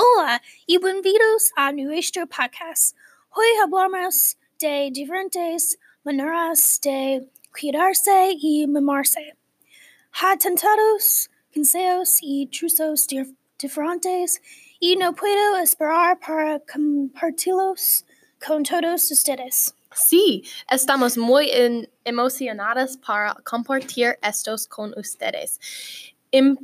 Hola y bienvenidos a nuestro podcast. Hoy hablamos de diferentes maneras de cuidarse y mimarse. Ha tantos consejos y trucos dif- diferentes y no puedo esperar para compartirlos con todos ustedes. Sí, estamos muy en- emocionadas para compartir estos con ustedes. Em-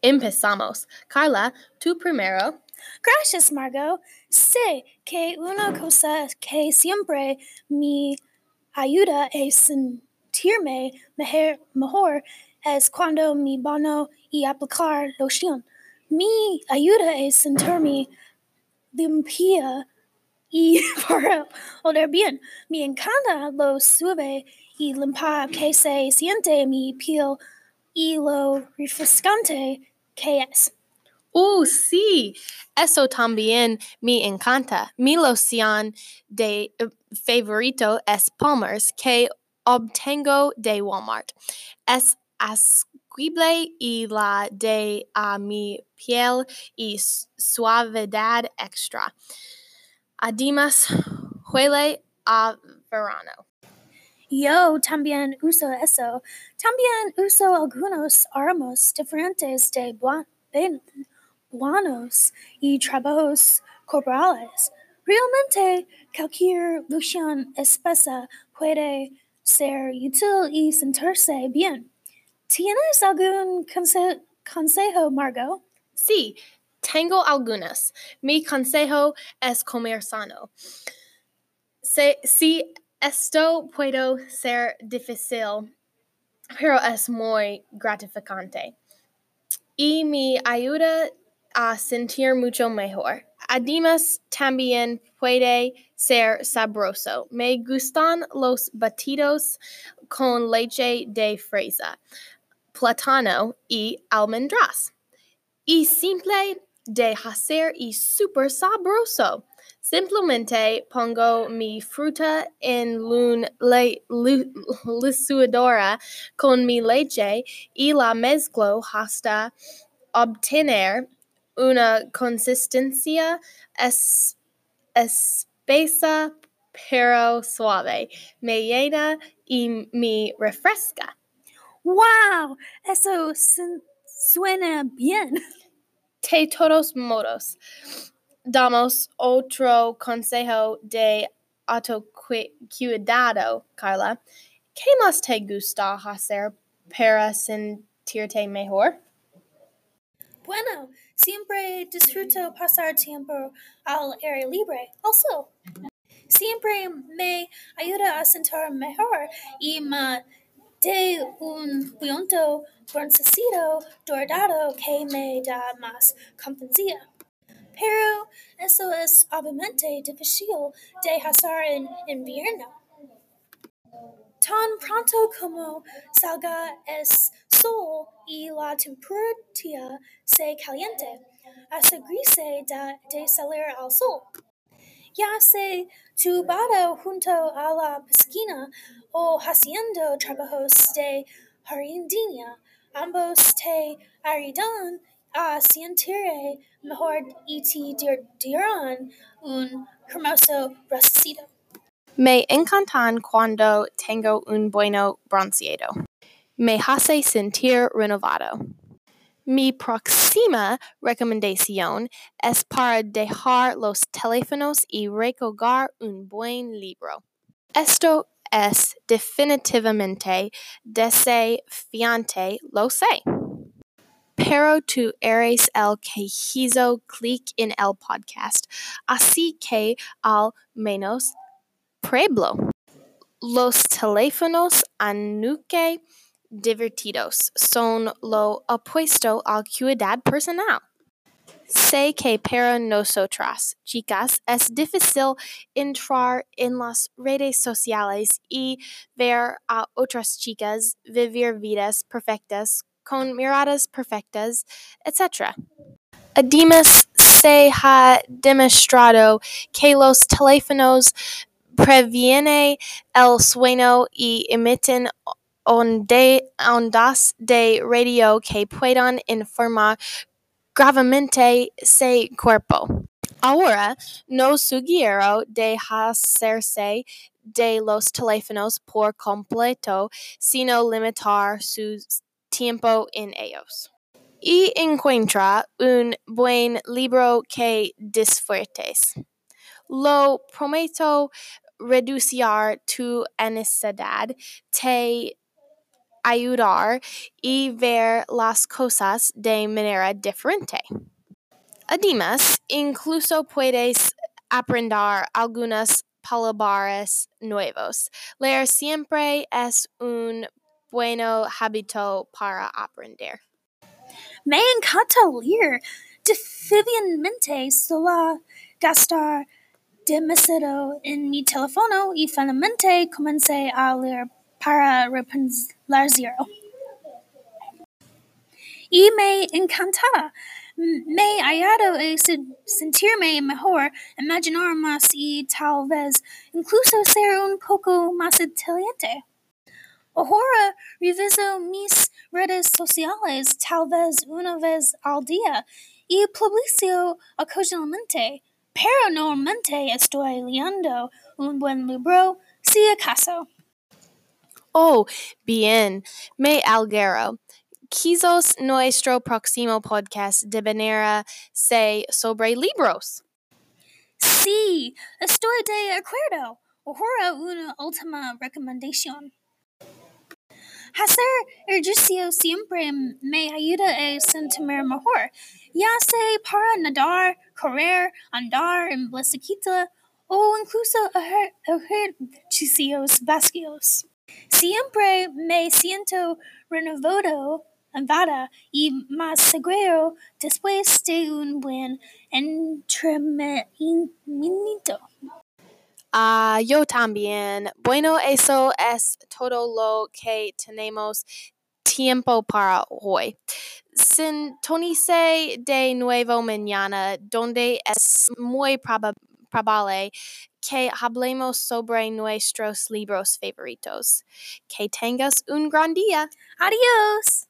empezamos. Carla, tú primero. Gracias, Margot. Sé que una cosa que siempre me ayuda a sentirme mejer- mejor es cuando me baño y aplicar loción. Me ayuda a sentirme limpia y para oler bien. Me encanta lo suave y limpia que se siente mi piel y lo refrescante que es. Oh, sí, eso también me encanta. Mi loción de eh, favorito es Palmer's que obtengo de Walmart. Es asquible y la de a mi piel y suavidad extra. Además, huele a verano. Yo también uso eso. También uso algunos aromas diferentes de bua- buenos y trabajos corporales. Realmente, cualquier loción espesa puede ser útil y sentirse bien. ¿Tienes algún conse- consejo, Margot? Sí, tengo algunas. Mi consejo es comer sano. Se- esto puede ser difícil, pero es muy gratificante. Y me ayuda a sentir mucho mejor. Además, también puede ser sabroso. Me gustan los batidos con leche de fresa, plátano y almendras y simple de hacer y super sabroso. Simplemente pongo mi fruta en lu- licuadora con mi leche y la mezclo hasta obtener una consistencia es- espesa pero suave. Me llena y me refresca. ¡Wow! Eso suena bien. De todos modos, damos otro consejo de autocuidado, Carla. ¿Qué más te gusta hacer para sentirte mejor? Bueno, siempre disfruto pasar tiempo al aire libre. Also, siempre me ayuda a sentir mejor y me de un viento broncecito dorado que me da más confianza. Pero eso es obviamente difícil de hacer en invierno. Tan pronto como salga el sol y la temperatura se caliente, asegúrese de, de salir al sol. Ya sea tumbado junto a la piscina o haciendo trabajos de jardinería, ambos te ayudan a sentir mejor y te dirán un hermoso recito. Me encantan cuando tengo un bueno bronceado. Me hace sentir renovado. Mi próxima recomendación es para dejar los teléfonos y recoger un buen libro. Esto es definitivamente desafiante, lo sé. Pero tú eres el que hizo clic en el podcast, así que al menos Pueblo. Los teléfonos aunque divertidos son lo opuesto al cuidad personal. Sé que para nosotras, chicas, es difícil entrar en las redes sociales y ver a otras chicas vivir vidas perfectas con miradas perfectas, etc. Además, se ha demostrado que los teléfonos previene el sueño y emiten ondas de radio que puedan informar gravemente se cuerpo. Ahora no sugiero dejarse de los teléfonos por completo, sino limitar su tiempo en ellos. Y encuentra un buen libro que disfrutes. Lo prometo reducir tu ansiedad, te ayudar y ver las cosas de manera diferente. Además, incluso puedes aprender algunas palabras nuevas. Leer siempre es un buen hábito para aprender. Me encanta leer. Definitivamente solo gastar demasiado en mi teléfono y finalmente comencé a leer para reemplazar. Y me encanta. Me ha ayudado a sentirme mejor, imaginar más y tal vez incluso ser un poco más inteligente. Ahora reviso mis redes sociales tal vez una vez al día y publico ocasionalmente, pero normalmente estoy leyendo un buen libro si acaso. Oh, bien, me alegro. Quizás nuestro próximo podcast deberá ser sobre libros. Sí, estoy de acuerdo. Ahora una última recomendación. Hacer ejercicio siempre me ayuda a sentirme mejor, ya sea para nadar, correr, andar en bicicleta o incluso hacer ejercicios básicos. Siempre me siento renovado y más seguro después de un buen entrenamiento. Ah, yo también. Bueno, eso es todo lo que tenemos tiempo para hoy. Sintonice de nuevo mañana, donde es muy probable que hablemos sobre nuestros libros favoritos. Que tengas un gran día. Adiós.